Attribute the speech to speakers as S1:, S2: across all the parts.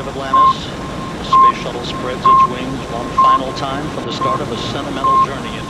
S1: of Atlantis, the space shuttle spreads its wings one final time for the start of a sentimental journey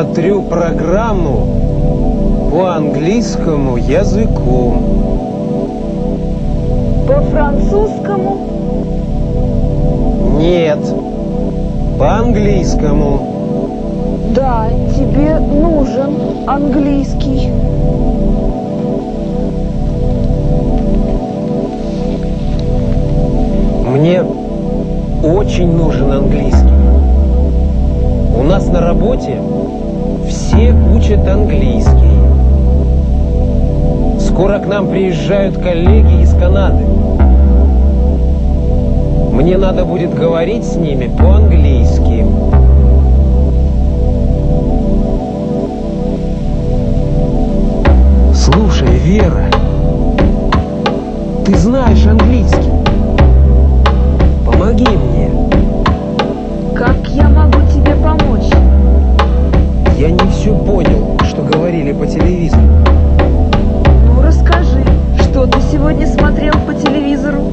S2: смотрю программу по английскому языку.
S3: По французскому?
S2: Нет, по английскому.
S3: Да, тебе нужен английский.
S2: Мне очень нужен английский. У нас на работе все учат английский. Скоро к нам приезжают коллеги из Канады. Мне надо будет говорить с ними по-английски. Слушай, Вера, ты знаешь английский. Помоги мне.
S3: Я
S2: не все понял, что говорили по телевизору.
S3: Ну, расскажи, что ты сегодня смотрел по телевизору?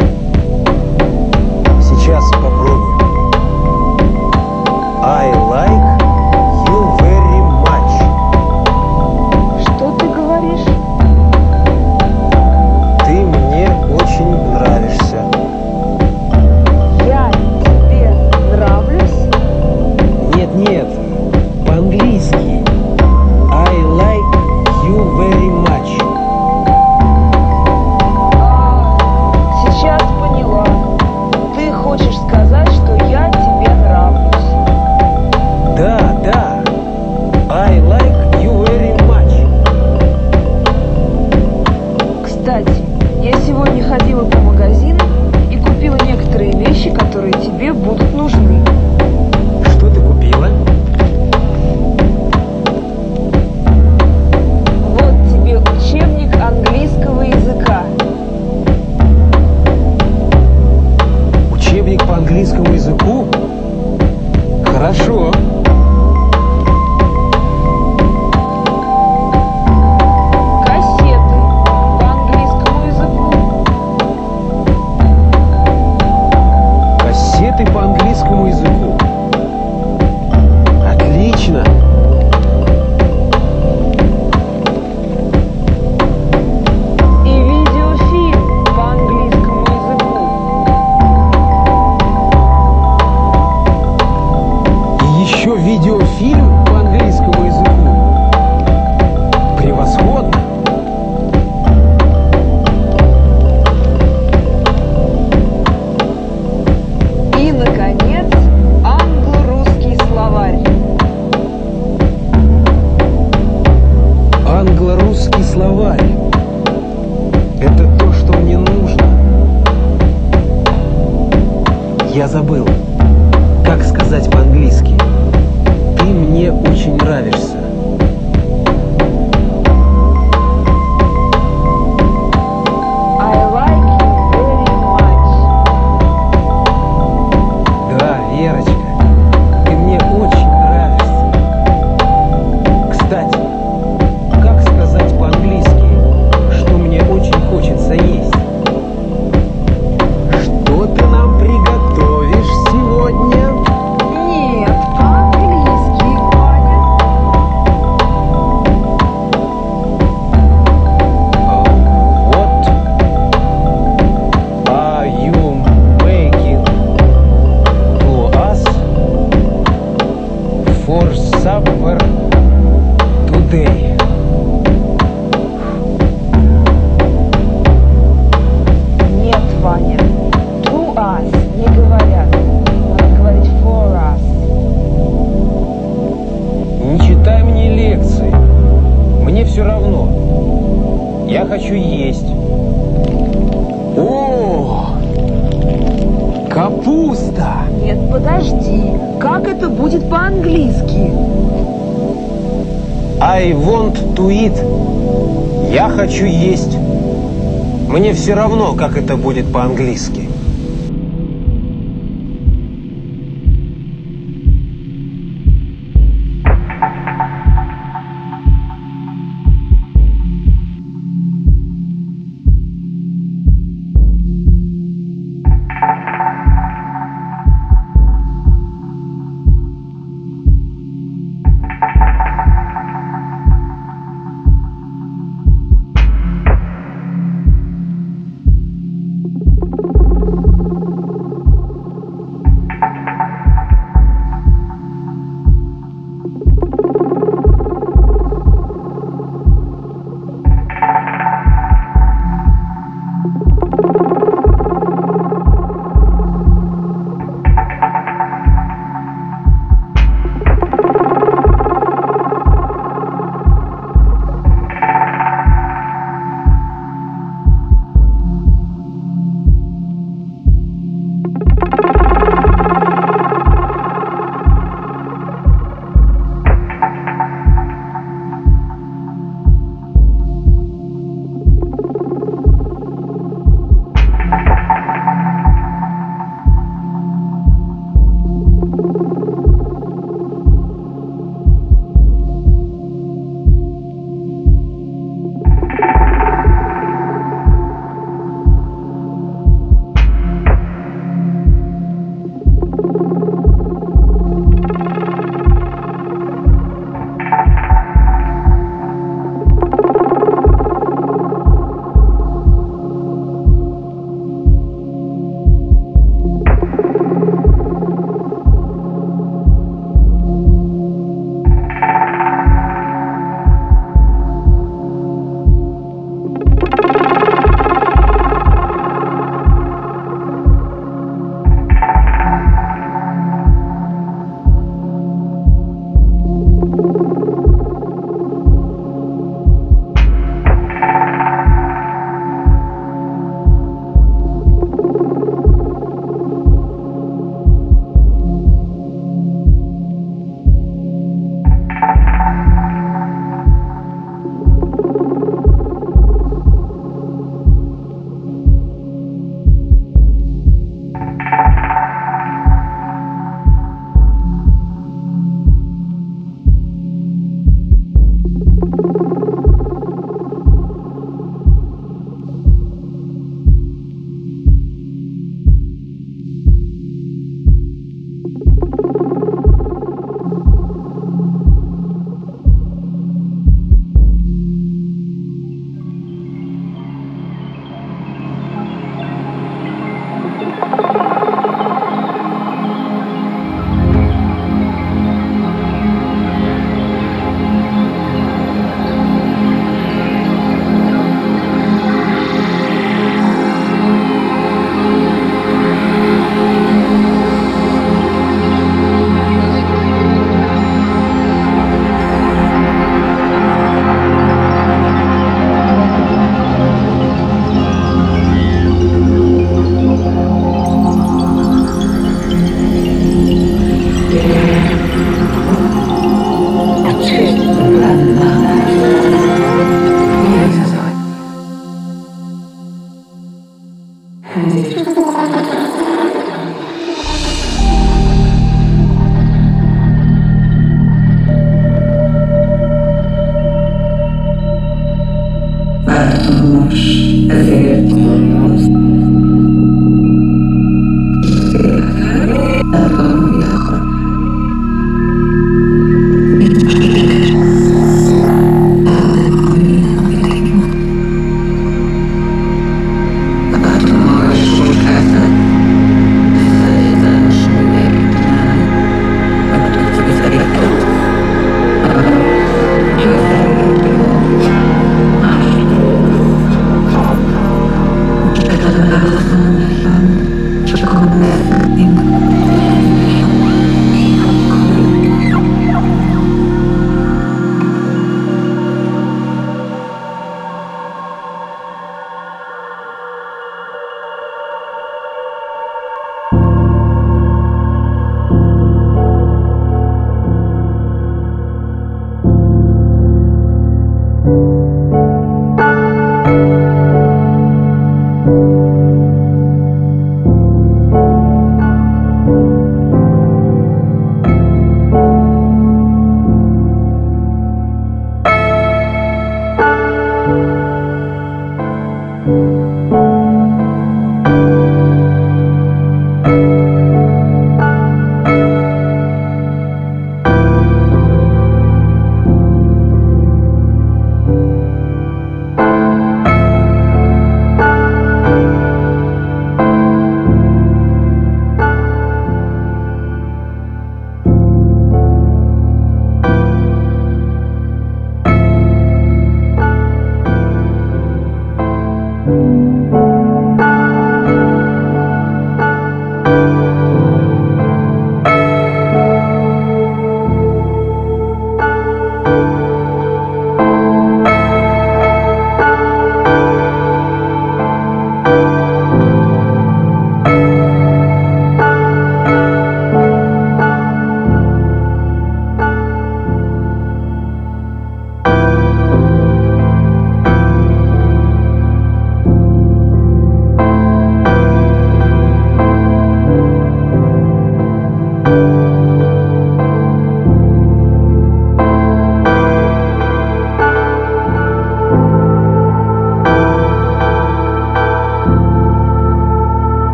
S2: хочу есть. Мне все равно, как это будет по-английски.